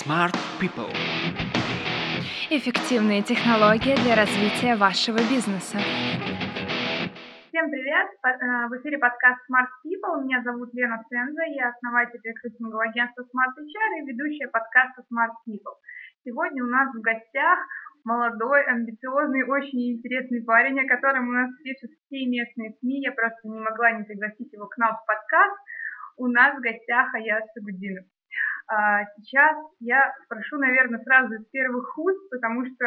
Smart People. Эффективные технологии для развития вашего бизнеса. Всем привет! Э, в эфире подкаст Smart People. Меня зовут Лена Сенза. Я основатель рекрутингового агентства Smart HR и ведущая подкаста Smart People. Сегодня у нас в гостях молодой, амбициозный, очень интересный парень, о котором у нас пишут все местные СМИ. Я просто не могла не пригласить его к нам в подкаст. У нас в гостях Аяс Сагудинов. А, сейчас я спрошу, наверное, сразу из первых уст, потому что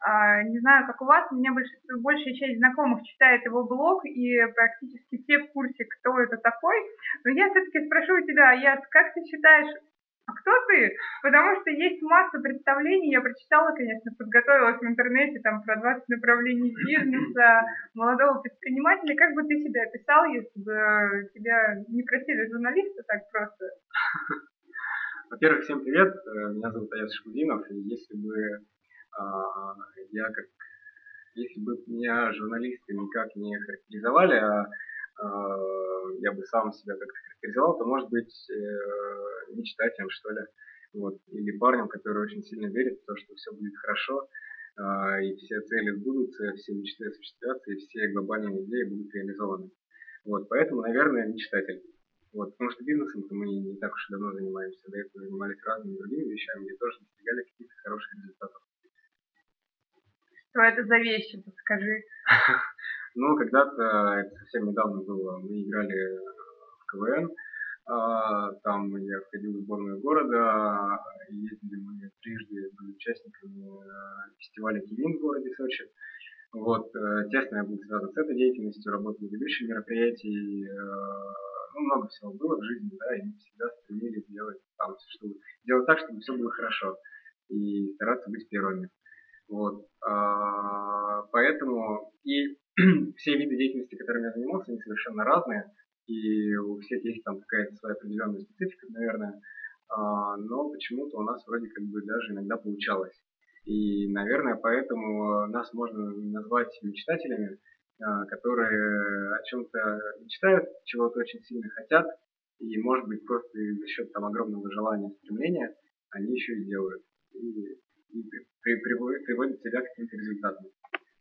а, не знаю, как у вас, у меня больш, большая часть знакомых читает его блог, и практически все в курсе, кто это такой. Но я все-таки спрошу у тебя, Яс, как ты считаешь, а кто ты? Потому что есть масса представлений, я прочитала, конечно, подготовилась в интернете там про 20 направлений бизнеса, молодого предпринимателя. Как бы ты себя описал, если бы тебя не просили журналиста так просто? Во-первых, всем привет. Э, меня зовут Аяс Шкудинов. И если бы а, я как если бы меня журналисты никак не характеризовали, а, а я бы сам себя как-то характеризовал, то, может быть, э, мечтателем, что ли, вот, или парнем, который очень сильно верит в то, что все будет хорошо, а, и все цели сбудутся, все мечты осуществятся, и все глобальные идеи будут реализованы. Вот, поэтому, наверное, мечтатель. Вот, потому что бизнесом мы не так уж и давно занимаемся. До этого занимались разными другими вещами, где тоже достигали каких-то хороших результатов. Что это за вещи, подскажи? ну, когда-то, это совсем недавно было, мы играли в КВН, а, там я входил в сборную города, ездили мы трижды, были участниками э, фестиваля Кивин в городе Сочи. Вот, э, тесно я был связан с этой деятельностью, работал ведущим мероприятий, э, ну, много всего было в жизни, да, и мы всегда стремились сделать там, чтобы делать так, чтобы все было хорошо и стараться быть первыми. Вот. А, поэтому и все виды деятельности, которыми я занимался, они совершенно разные, и у всех есть там какая-то своя определенная специфика, наверное, а, но почему-то у нас вроде как бы даже иногда получалось. И, наверное, поэтому нас можно назвать мечтателями, которые о чем-то мечтают, чего-то очень сильно хотят, и, может быть, просто за счет там огромного желания, стремления, они еще и делают. И, и при, при, приводят себя к каким-то результатам.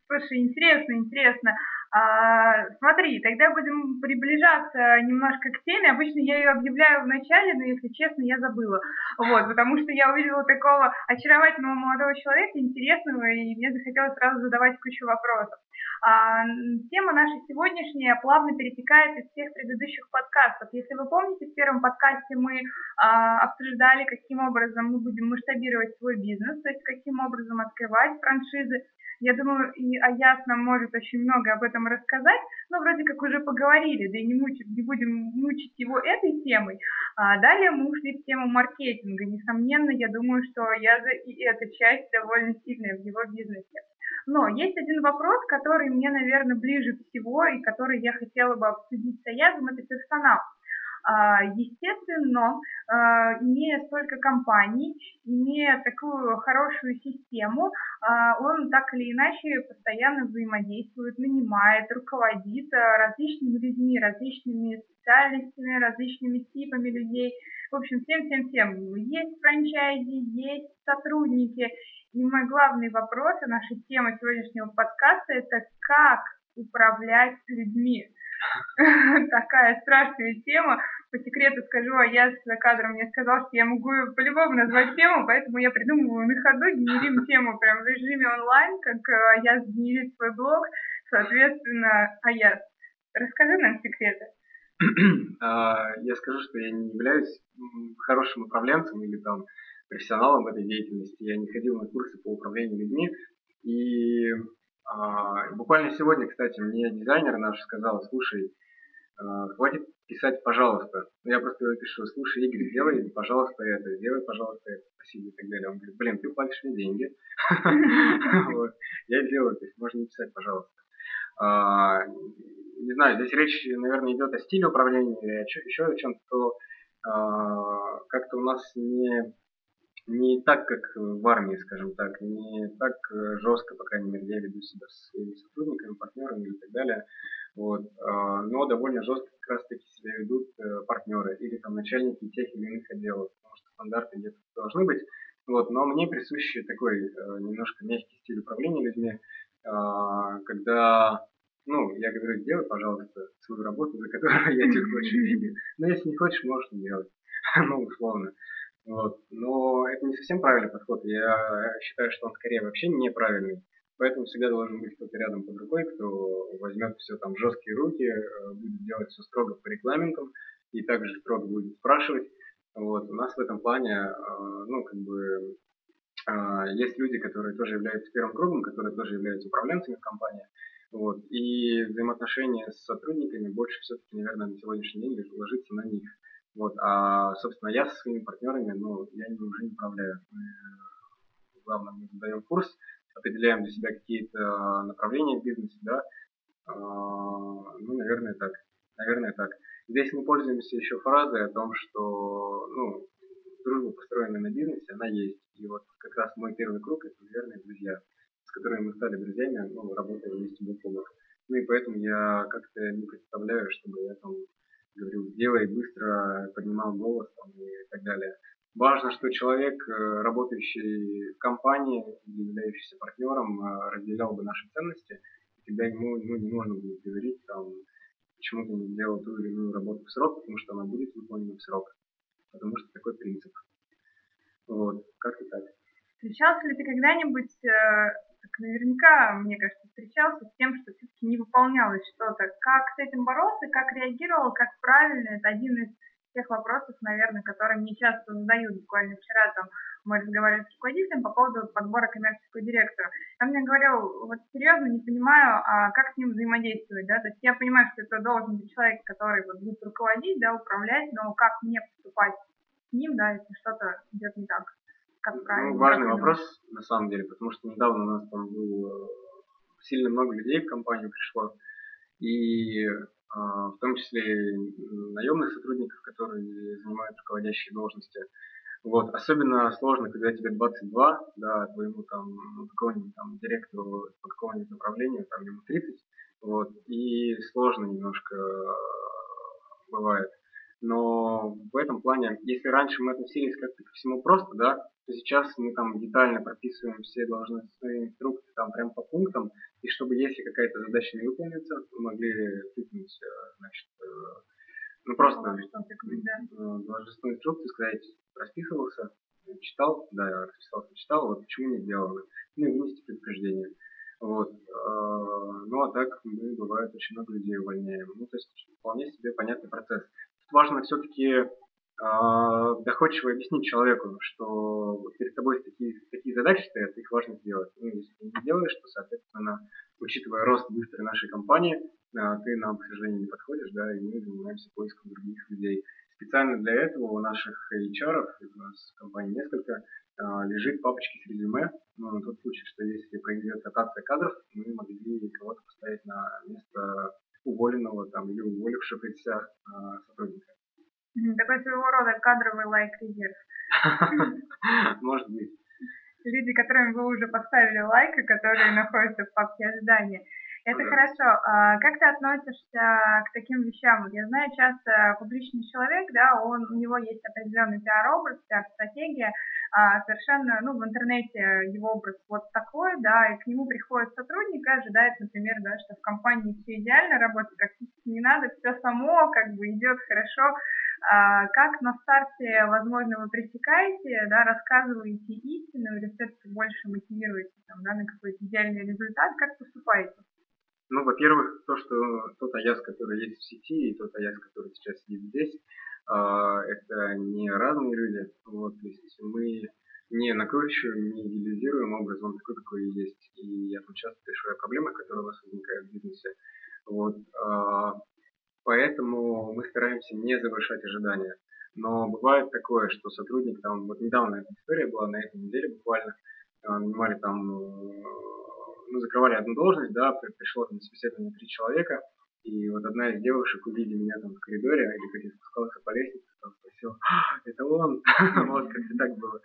Слушай, интересно, интересно. А, смотри, тогда будем приближаться немножко к теме. Обычно я ее объявляю в начале, но, если честно, я забыла. Вот, потому что я увидела такого очаровательного молодого человека, интересного, и мне захотелось сразу задавать кучу вопросов. А, тема наша сегодняшняя плавно перетекает из всех предыдущих подкастов. Если вы помните, в первом подкасте мы а, обсуждали, каким образом мы будем масштабировать свой бизнес, то есть каким образом открывать франшизы. Я думаю, и Аяс нам может очень много об этом рассказать, но вроде как уже поговорили, да и не, мучить, не будем мучить его этой темой. А далее мы ушли в тему маркетинга. Несомненно, я думаю, что Аяза и эта часть довольно сильная в его бизнесе. Но есть один вопрос, который мне, наверное, ближе всего и который я хотела бы обсудить с Аязом, это персонал. А, естественно, а, имея столько компаний, имея такую хорошую систему, а, он так или иначе постоянно взаимодействует, нанимает, руководит различными людьми, различными специальностями, различными типами людей. В общем, всем-всем-всем. Есть франчайзи, есть сотрудники. И мой главный вопрос, и наша тема сегодняшнего подкаста – это как управлять людьми. Такая страшная тема. По секрету скажу, а я за кадром мне сказал, что я могу по-любому назвать тему, поэтому я придумываю на ходу, генерим тему прям в режиме онлайн, как э, Аяс генерит свой блог, соответственно, Аяс. Расскажи нам секреты. А, я скажу, что я не являюсь хорошим управленцем или там профессионалом в этой деятельности. Я не ходил на курсы по управлению людьми. И а, буквально сегодня, кстати, мне дизайнер наш сказал, слушай, а, хватит писать, пожалуйста. Ну, я просто пишу, слушай, Игорь, сделай, пожалуйста, это, сделай, пожалуйста, это, спасибо и так далее. Он говорит, блин, ты платишь мне деньги. Я делаю, то есть можно не писать, пожалуйста. А, не знаю, здесь речь, наверное, идет о стиле управления еще о чем-то, то как-то у нас не не так, как в армии, скажем так, не так э, жестко, по крайней мере, я веду себя с своими сотрудниками, партнерами и так далее. Вот. А, но довольно жестко как раз таки себя ведут э, партнеры или там начальники тех или иных отделов, потому что стандарты где-то должны быть, Вот, но мне присущий такой э, немножко мягкий стиль управления людьми, э, когда, ну, я говорю, сделай, пожалуйста, свою работу, за которую я тебе хочу деньги. Но если не хочешь, можешь не делать. ну, условно. Вот. Но это не совсем правильный подход. Я считаю, что он скорее вообще неправильный. Поэтому всегда должен быть кто-то рядом под рукой, кто возьмет все там в жесткие руки, э, будет делать все строго по регламентам и также строго будет спрашивать. Вот. У нас в этом плане, э, ну, как бы, э, есть люди, которые тоже являются первым кругом, которые тоже являются управленцами в компании. Вот. И взаимоотношения с сотрудниками больше все-таки, наверное, на сегодняшний день ложится на них. Вот. А, собственно, я со своими партнерами, ну, я ими уже не управляю. Мы, главное, мы задаем курс, определяем для себя какие-то направления в бизнесе, да. А, ну, наверное, так. Наверное, так. Здесь мы пользуемся еще фразой о том, что, ну, дружба, построенная на бизнесе, она есть. И вот как раз мой первый круг – это верные друзья, с которыми мы стали друзьями, ну, работая вместе о бок. Ну и поэтому я как-то не представляю, чтобы я там говорил, делай быстро, поднимал голос там, и так далее. Важно, что человек, э, работающий в компании, являющийся партнером, э, разделял бы наши ценности, и тогда ему ну, не можно будет говорить, там, почему ты не сделал ту или иную работу в срок, потому что она будет выполнена в срок. Потому что такой принцип. Вот, как-то так. Встречался ли ты когда-нибудь э, так наверняка, мне кажется, встречался с тем, что все-таки не выполнялось что-то. Как с этим бороться, как реагировал, как правильно, это один из тех вопросов, наверное, которые мне часто задают. Буквально вчера там мы разговаривали с руководителем по поводу подбора коммерческого директора. Он мне говорил, вот серьезно не понимаю, а как с ним взаимодействовать, да, то есть я понимаю, что это должен быть человек, который вот будет руководить, да, управлять, но как мне поступать с ним, да, если что-то идет не так как правильно. Ну, важный вопрос, на самом деле, потому что недавно у нас там было э, сильно много людей в компанию пришло, и э, в том числе наемных сотрудников, которые занимают руководящие должности. Вот. Особенно сложно, когда тебе 22, да, твоему там, ну, какому-нибудь там директору по какому-нибудь направлению, там ему 30, вот, и сложно немножко э, бывает. Но в этом плане, если раньше мы относились как-то ко всему просто, да, то сейчас мы там детально прописываем все должностные инструкции там прям по пунктам, и чтобы если какая-то задача не выполнится, мы могли тыкнуть, э, значит, э, ну просто э, должностную инструкцию сказать, расписывался, читал, да, расписался, читал, вот почему не сделано, ну и вынести предупреждение. Вот. Ну а так мы, бывает, очень много людей увольняем. Ну, то есть вполне себе понятный процесс важно все-таки э, доходчиво объяснить человеку, что перед тобой такие, такие задачи стоят, их важно сделать. Ну, если ты не делаешь, то, соответственно, учитывая рост быстрой нашей компании, э, ты нам, к сожалению, не подходишь, да, и мы занимаемся поиском других людей. Специально для этого у наших HR, у нас в компании несколько, э, лежит папочки с резюме, но на тот случай, что если произойдет ротация кадров, мы могли кого-то поставить на место уволенного там или уволившегося э, сотрудника. Такой своего рода кадровый лайк-резерв. Может быть. Люди, которым вы уже поставили лайк, и которые находятся в папке ожидания. Это хорошо. А как ты относишься к таким вещам? Я знаю, часто публичный человек, да, он, у него есть определенный пиар-образ, пиар-стратегия, а совершенно, ну, в интернете его образ вот такой, да, и к нему приходит сотрудник и ожидает, например, да, что в компании все идеально работает, практически не надо, все само как бы идет хорошо. А как на старте, возможно, вы пресекаете, да, рассказываете истину или все-таки больше мотивируете там, да, на какой-то идеальный результат, как поступаете? Ну, во-первых, то, что тот Аяс, который есть в сети, и тот Аяс, который сейчас сидит здесь, это не разные люди. Вот, то есть мы не накручиваем, не идеализируем образ, он такой, какой и есть. И я там часто решаю проблемы, которые у вас возникают в бизнесе. Вот, а, поэтому мы стараемся не завышать ожидания. Но бывает такое, что сотрудник там, вот недавно эта история была, на этой неделе буквально, а, нанимали там мы закрывали одну должность, да, пришло там собеседование три человека, и вот одна из девушек, увидела меня там в коридоре, или как я спускался по лестнице, там спросила, а, это он? Вот, как-то так было.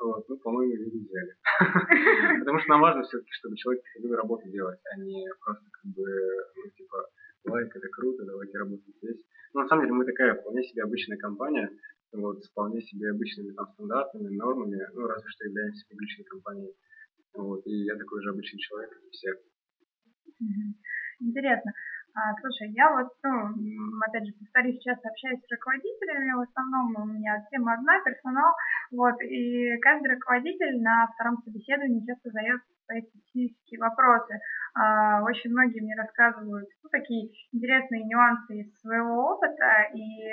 Вот, ну, по-моему, не взяли. Потому что нам важно все-таки, чтобы человек приходил работу делать, а не просто как бы, ну, типа, лайк, это круто, давайте работать здесь. Но на самом деле мы такая вполне себе обычная компания, вот, с вполне себе обычными там стандартами, нормами, ну, разве что являемся публичной компанией. Вот, и я такой же обычный человек, как и все. Интересно. А, слушай, я вот, ну, опять же, повторюсь, часто общаюсь с руководителями, в основном у меня тема одна, персонал, вот, и каждый руководитель на втором собеседовании часто задает свои специфические вопросы. А, очень многие мне рассказывают ну, такие интересные нюансы из своего опыта и,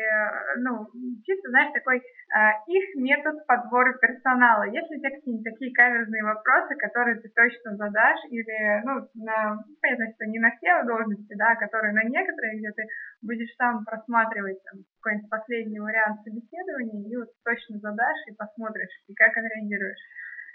ну, чисто, знаешь, такой а, их метод подбора персонала. Есть ли у тебя какие-нибудь такие каверзные вопросы, которые ты точно задашь или, ну, на, понятно, что не на все должности, да, а которые на некоторые, где ты будешь сам просматривать там, какой-нибудь последний вариант собеседования и вот точно задашь и посмотришь, и как отреагируешь.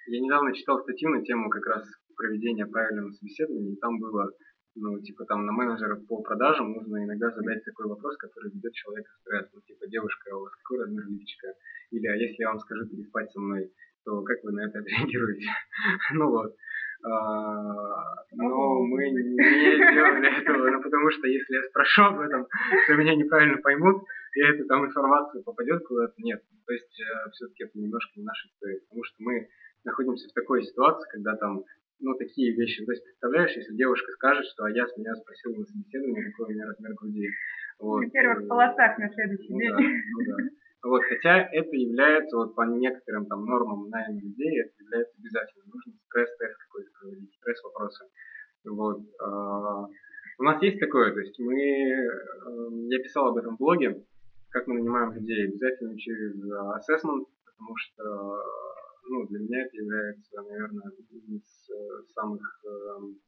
Я недавно читал статью на тему как раз проведения правильного собеседования, и там было, ну, типа, там на менеджеров по продажам нужно иногда задать такой вопрос, который ведет человека в стресс. Ну, типа, девушка, у вас какой размер лифчика? Или, а если я вам скажу переспать со мной, то как вы на это отреагируете? Ну вот. А, но мы не делали этого, ну, потому что если я спрошу об этом, то меня неправильно поймут, и эта там информация попадет куда-то. Нет, то есть э, все-таки это немножко не наша история, потому что мы находимся в такой ситуации, когда там, ну, такие вещи. То есть, представляешь, если девушка скажет, что а я с меня спросил на собеседовании, какой у меня размер груди. Вот. На первых полосах на следующий ну, день. Да, ну, да. Вот, хотя это является, вот по некоторым там нормам найма людей, это является обязательно. Нужно стресс-тест какой-то проводить, стресс-вопросы. Вот. А, у нас есть такое, то есть мы, эм, я писал об этом в блоге, как мы нанимаем людей, обязательно через assessment, потому что ну, для меня это является, наверное, одним из э, самых, эм,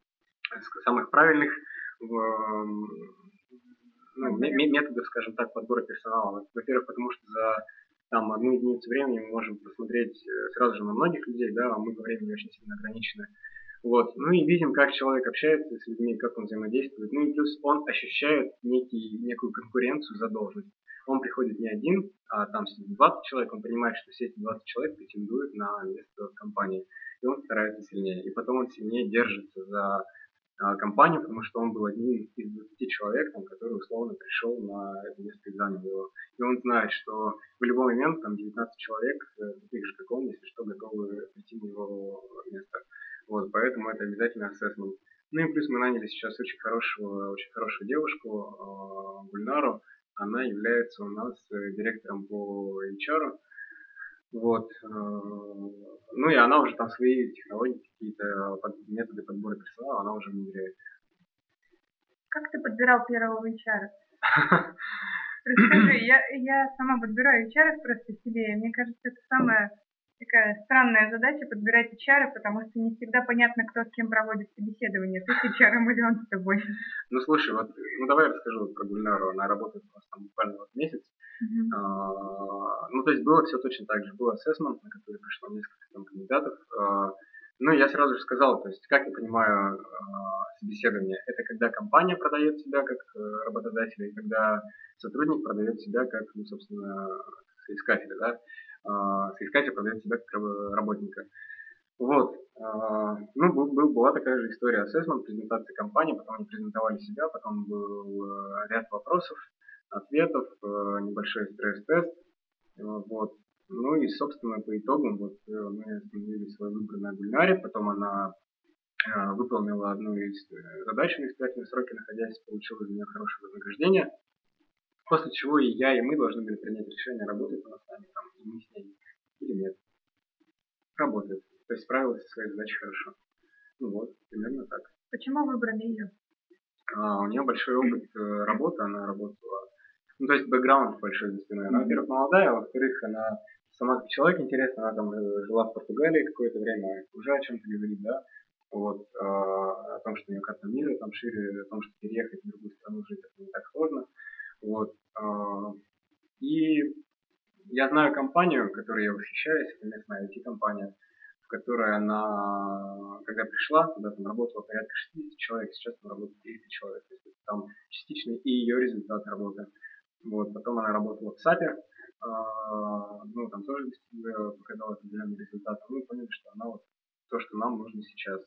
самых правильных эм, ну, методов, скажем так, подбора персонала. Во-первых, потому что за там одну единицу времени мы можем посмотреть э, сразу же на многих людей, да, а мы по времени очень сильно ограничены. Вот. Ну и видим, как человек общается с людьми, как он взаимодействует. Ну и плюс он ощущает некий, некую конкуренцию за должность он приходит не один, а там сидит 20 человек, он понимает, что все эти 20 человек претендуют на место компании, и он старается сильнее. И потом он сильнее держится за а, компанию, потому что он был одним из 20 человек, там, который условно пришел на это место и занял его. И он знает, что в любой момент там 19 человек, э, таких же, как он, если что, готовы прийти на его место. Вот, поэтому это обязательно ассессмент. Ну и плюс мы наняли сейчас очень хорошего, очень хорошую девушку, э, Гульнару, она является у нас э, директором по HR. Вот. Э, ну и она уже там свои технологии, какие-то методы подбора персонала, она уже внедряет. Как ты подбирал первого HR? Расскажи, я, я сама подбираю HR просто себе. Мне кажется, это самое такая странная задача подбирать HR, потому что не всегда понятно, кто с кем проводит собеседование. Ты с HR или он с тобой. Ну, слушай, вот, ну давай я расскажу вот про Гульнару. Она работает у нас там буквально вот месяц. А, ну, то есть было все точно так же. Был ассессмент, на который пришло несколько там кандидатов. А, ну, я сразу же сказал, то есть, как я понимаю а, собеседование, это когда компания продает себя как э, работодатель, и когда сотрудник продает себя как, ну, собственно, соискателя, да э, соискатель продает себя как работника. Вот. Э, ну, был, была такая же история ассессмент, презентация компании, потом они презентовали себя, потом был э, ряд вопросов, ответов, э, небольшой стресс-тест. Вот. Ну и, собственно, по итогам вот мы остановили свой выбор на Гульнаре, потом она выполнила одну из задач в испытательные сроки, находясь, получила за нее хорошее вознаграждение. После чего и я, и мы должны были принять решение, работает она с нами там, и мы с ней или нет. Работает. То есть справилась со своей задачей хорошо. Ну вот, примерно так. Почему выбрали ее? А, у нее большой опыт э, работы, она работала, ну то есть бэкграунд большой за спиной. Она, во-первых, молодая, а во-вторых, она сама как человек интересно, она там э, жила в Португалии какое-то время, уже о чем-то говорит, да, вот, э, о том, что у нее карта мира там шире, о том, что переехать в другую страну жить это не так сложно. Вот. А, и я знаю компанию, которой я восхищаюсь, это местная IT-компания, в которой она, когда пришла, туда там работало порядка 60 человек, сейчас там работает 300 человек. То есть там частично и ее результат работы. Вот. Потом она работала в САПе, а, ну, там тоже показала определенный результат. Мы поняли, что она вот то, что нам нужно сейчас.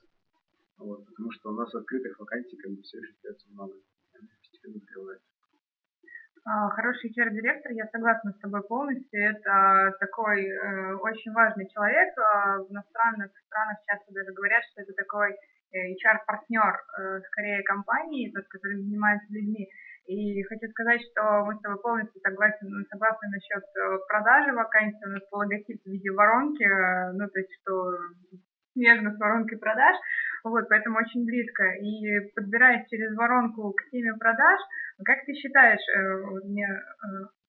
Вот, потому что у нас открытых вакансий как бы все еще остается много. Постепенно открываются. А, хороший HR-директор, я согласна с тобой полностью. Это такой э, очень важный человек. А, в иностранных странах часто даже говорят, что это такой э, HR-партнер э, скорее компании, тот, который занимается людьми. И хочу сказать, что мы с тобой полностью согласны, согласны насчет э, продажи вакансий. У нас логотип в виде воронки, э, ну, то есть, что смежно с воронкой продаж. Вот, поэтому очень близко. И подбираясь через воронку к теме продаж, как ты считаешь, э, у меня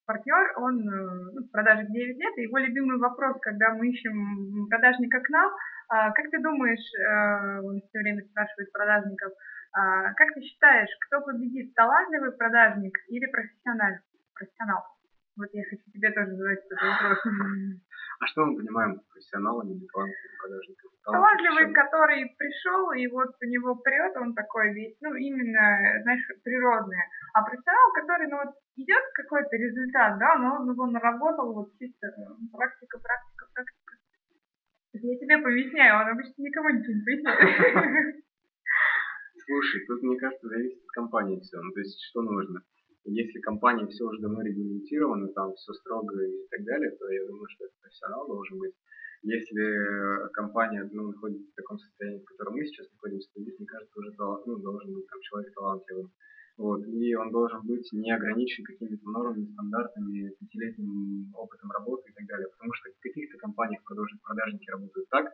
партнер, он ну, в продажах 9 лет, и его любимый вопрос, когда мы ищем продажника к нам, а, как ты думаешь, он все время спрашивает продажников, а, как ты считаешь, кто победит, талантливый продажник или профессионал? профессионал? Вот я хочу тебе тоже задать этот вопрос. А что мы понимаем профессионалом или талантливым продажником? Талантливый, который пришел, и вот у него прет, он такой весь, ну, именно, знаешь, природный. А профессионал, который, ну, вот идет какой-то результат, да, но он наработал вот чисто практика, практика, практика. Я тебе поясняю, он обычно никому ничего не поясняет. Слушай, тут, мне кажется, зависит от компании все. Ну, то есть, что нужно. Если компания все уже давно регламентирована, там все строго и так далее, то я думаю, что это профессионал должен быть. Если компания ну, находится в таком состоянии, в котором мы сейчас находимся, то здесь, мне кажется, уже ну, должен быть там человек талантливый. Вот. И он должен быть не ограничен какими-то нормами, стандартами, пятилетним опытом работы и так далее. Потому что в каких-то компаниях продажники работают так,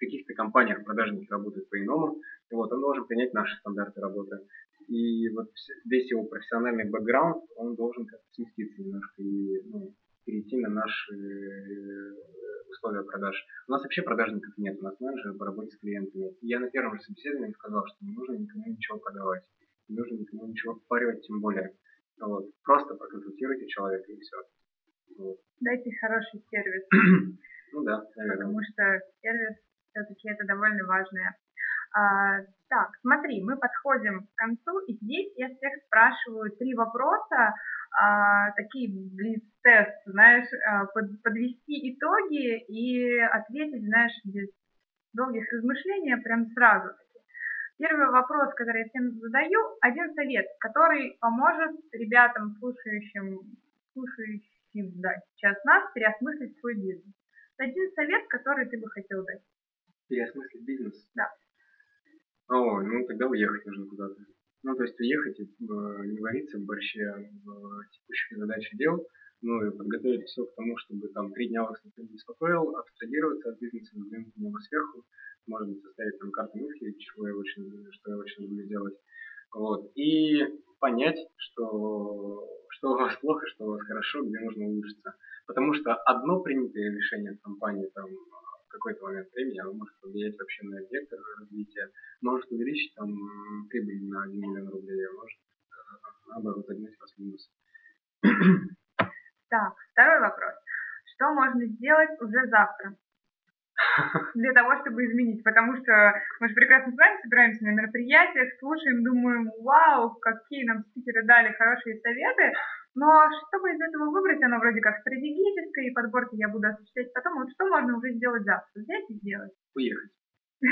каких-то компаниях продажники работают по-иному, вот, он должен принять наши стандарты работы. И вот весь его профессиональный бэкграунд, он должен как-то сместиться немножко и ну, перейти на наши э, условия продаж. У нас вообще продажников нет, у нас менеджеры по работе с клиентами. Я на первом же собеседовании сказал, что не нужно никому ничего продавать, не нужно никому ничего впаривать, тем более. Вот. Просто проконсультируйте человека и все. Вот. Дайте хороший сервис. ну да, наверное. Потому что сервис все-таки это довольно важное. А, так, смотри, мы подходим к концу, и здесь я всех спрашиваю три вопроса, а, такие блиц-тест, знаешь, а, под, подвести итоги и ответить, знаешь, без долгих размышлений прям сразу. Первый вопрос, который я всем задаю, один совет, который поможет ребятам, слушающим, слушающим да, сейчас нас, переосмыслить свой бизнес. Один совет, который ты бы хотел дать переосмыслить бизнес? Да. О, ну тогда уехать нужно куда-то. Ну, то есть уехать и э, не вариться в борще в текущих задачах дел, ну и подготовить все к тому, чтобы там три дня вас никто не беспокоил, абстрагироваться от бизнеса, взглянуть на него сверху, может быть, составить там карту мыслей, чего я очень, что я очень люблю делать. Вот. И понять, что, что у вас плохо, что у вас хорошо, где нужно улучшиться. Потому что одно принятое решение в компании, там, какой-то момент времени оно может повлиять вообще на вектор развития, может увеличить там прибыль на 1 миллион рублей, а может наоборот загнать вас в минус. Так, второй вопрос. Что можно сделать уже завтра? для того, чтобы изменить. Потому что мы же прекрасно с вами собираемся на мероприятиях, слушаем, думаем, вау, какие нам спикеры дали хорошие советы. Но чтобы из этого выбрать, оно вроде как стратегическое, и подборки я буду осуществлять потом. Вот что можно уже сделать завтра? Взять и сделать. Уехать.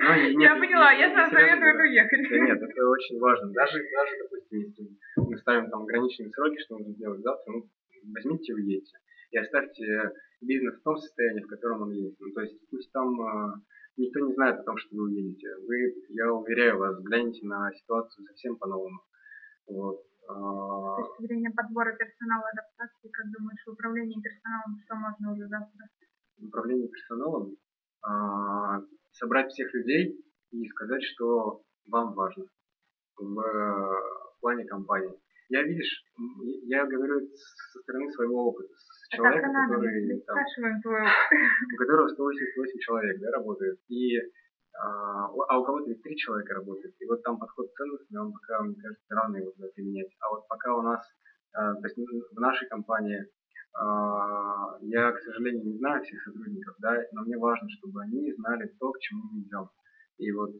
Ну, я поняла, я сам советую уехать. Нет, это очень важно. Даже, даже, допустим, если мы ставим там ограниченные сроки, что нужно сделать завтра, ну, возьмите и уедете. И оставьте бизнес в том состоянии, в котором он есть. Ну, то есть пусть там э, никто не знает о том, что вы уедете. Вы, я уверяю вас, гляньте на ситуацию совсем по-новому. Вот. С точки зрения подбора персонала, адаптации, как думаешь, в управлении персоналом что можно уже завтра? В управлении персоналом а, собрать всех людей и сказать, что вам важно в, в плане компании. Я, видишь, я говорю со стороны своего опыта, с а человека, который, там, у которого 188 человек да, работает. И а, а у кого-то ведь три человека работает. И вот там подход ценностный, он пока, мне кажется, рано его туда применять. А вот пока у нас, а, то есть в нашей компании, а, я, к сожалению, не знаю всех сотрудников, да, но мне важно, чтобы они знали то, к чему мы идем. И вот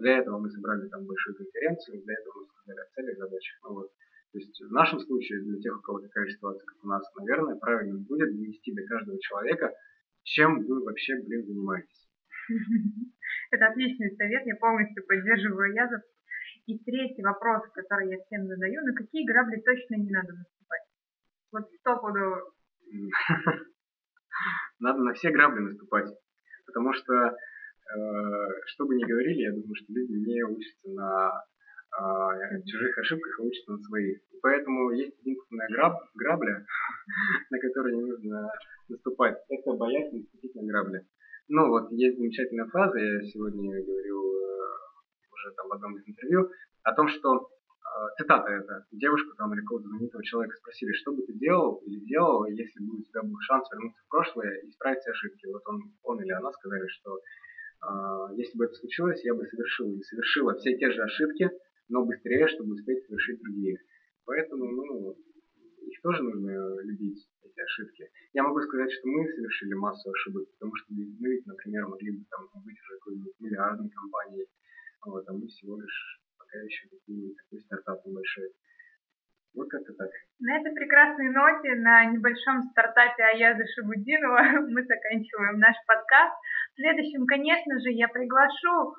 для этого мы собрали там большую конференцию, для этого мы сказали о целях, задачах. Ну, вот. То есть в нашем случае, для тех, у кого такая ситуация, как у нас, наверное, правильно будет донести до каждого человека, чем вы вообще, блин, занимаетесь. Это отличный совет, я полностью поддерживаю Язов. И третий вопрос, который я всем задаю, на какие грабли точно не надо наступать? Вот стопудово. Надо на все грабли наступать. Потому что, э, что бы ни говорили, я думаю, что люди не учатся на э, чужих ошибках, а учатся на своих. Поэтому есть единственная граб, грабля, на которую не нужно наступать. Это боязнь наступить на грабли. Ну вот, есть замечательная фраза, я сегодня говорил э, уже там в одном из интервью, о том, что Э, цитата это, девушку там или какого-то знаменитого человека спросили, что бы ты делал или делал, если бы у тебя был шанс вернуться в прошлое и исправить все ошибки. Вот он, он или она сказали, что э, если бы это случилось, я бы совершил или совершила все те же ошибки, но быстрее, чтобы успеть совершить другие. Поэтому, ну, их тоже нужно любить, эти ошибки. Я могу сказать, что мы совершили массу ошибок, потому что мы ведь, например, могли бы там быть уже какой-нибудь миллиардной компанией, вот, а мы всего лишь пока еще такие, такой стартап небольшой. Вот как-то так. На этой прекрасной ноте, на небольшом стартапе Аяза Шабудинова мы заканчиваем наш подкаст. В следующем, конечно же, я приглашу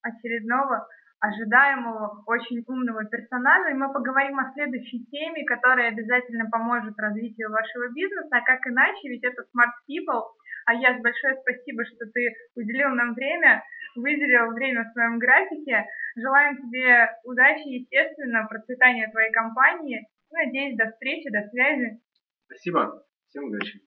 очередного ожидаемого, очень умного персонажа, и мы поговорим о следующей теме, которая обязательно поможет развитию вашего бизнеса, а как иначе, ведь это Smart People. А я большое спасибо, что ты уделил нам время, выделил время в своем графике. Желаем тебе удачи, естественно, процветания твоей компании. Надеюсь, до встречи, до связи. Спасибо. Всем удачи.